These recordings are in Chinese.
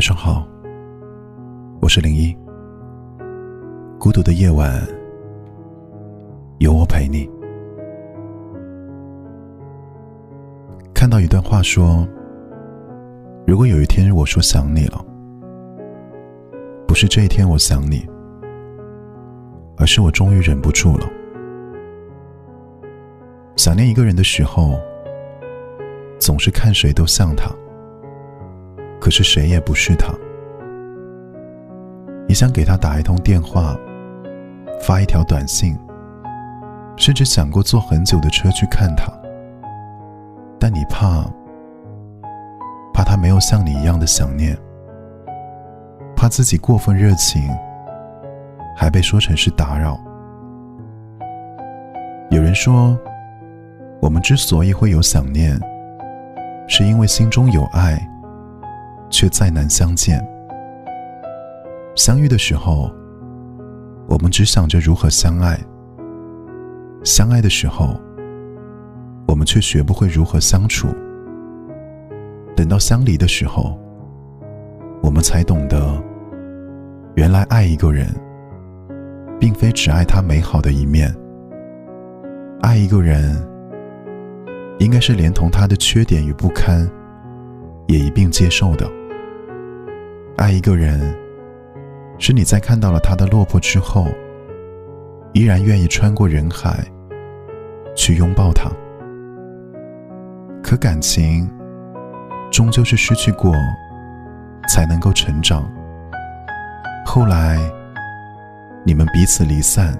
晚上好，我是零一。孤独的夜晚，有我陪你。看到一段话说：“如果有一天我说想你了，不是这一天我想你，而是我终于忍不住了。想念一个人的时候，总是看谁都像他。”可是谁也不是他。你想给他打一通电话，发一条短信，甚至想过坐很久的车去看他，但你怕，怕他没有像你一样的想念，怕自己过分热情，还被说成是打扰。有人说，我们之所以会有想念，是因为心中有爱。却再难相见。相遇的时候，我们只想着如何相爱；相爱的时候，我们却学不会如何相处。等到相离的时候，我们才懂得，原来爱一个人，并非只爱他美好的一面。爱一个人，应该是连同他的缺点与不堪，也一并接受的。爱一个人，是你在看到了他的落魄之后，依然愿意穿过人海去拥抱他。可感情终究是失去过，才能够成长。后来你们彼此离散，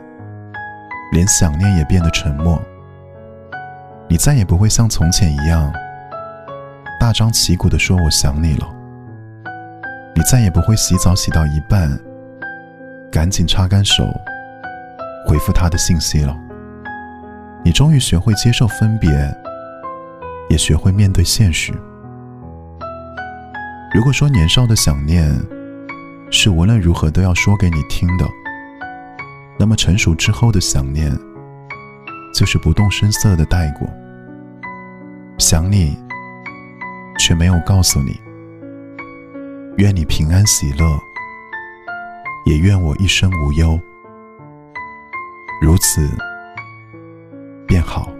连想念也变得沉默。你再也不会像从前一样大张旗鼓的说“我想你了”。你再也不会洗澡洗到一半，赶紧擦干手，回复他的信息了。你终于学会接受分别，也学会面对现实。如果说年少的想念是无论如何都要说给你听的，那么成熟之后的想念就是不动声色的带过。想你，却没有告诉你。愿你平安喜乐，也愿我一生无忧。如此便好。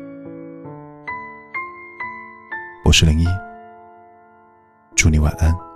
我是零一，祝你晚安。